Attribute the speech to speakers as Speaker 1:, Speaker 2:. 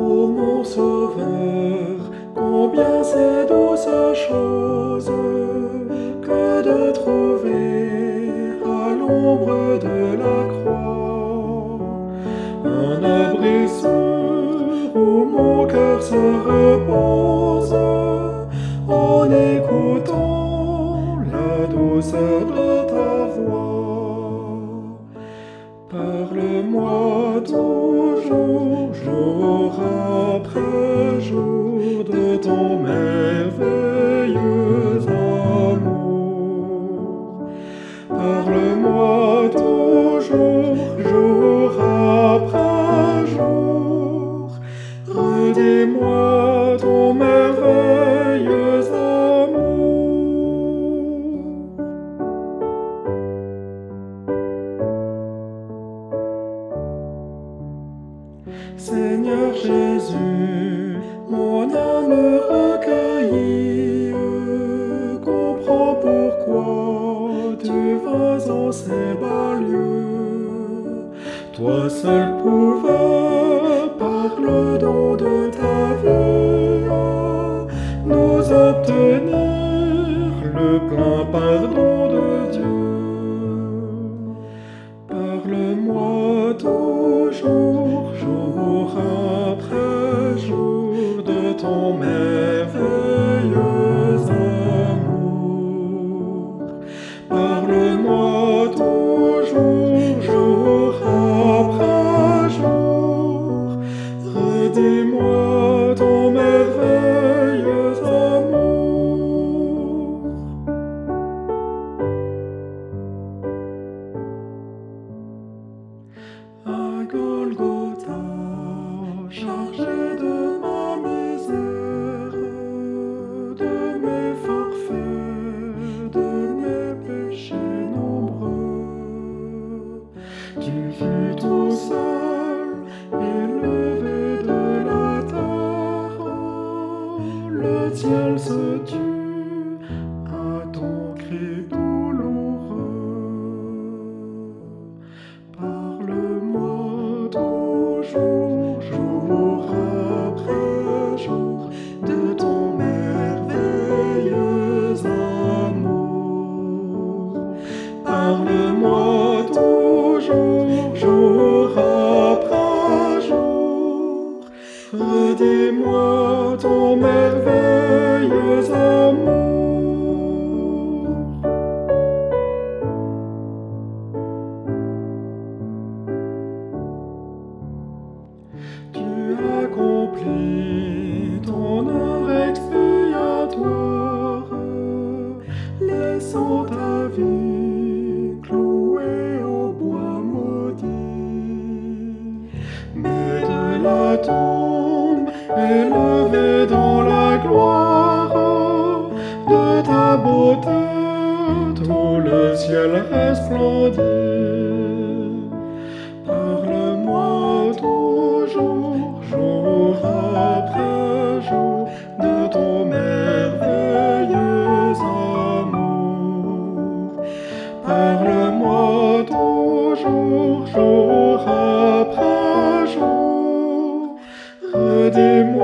Speaker 1: ô mon Sauveur, combien c'est douce chose que de trouver à l'ombre de la croix un abri où mon cœur se repose en écoutant la douceur de ta voix. Ton merveilleux amour. Seigneur Jésus, mon âme recueillie comprend pourquoi tu vas en ces bas lieux. Toi seul pouvais, par le don de ta vie, le plein pardon de Dieu. Parle-moi toujours, jour Parle-moi toujours, jour après jour, de ton merveilleux amour. Parle-moi toujours, jour après jour, redis-moi ton merveilleux élevé dans la gloire de ta beauté, tout le ciel resplendit. Parle-moi toujours, jour après jour, de ton merveilleux amour. Parle-moi toujours, jour après jour, redis-moi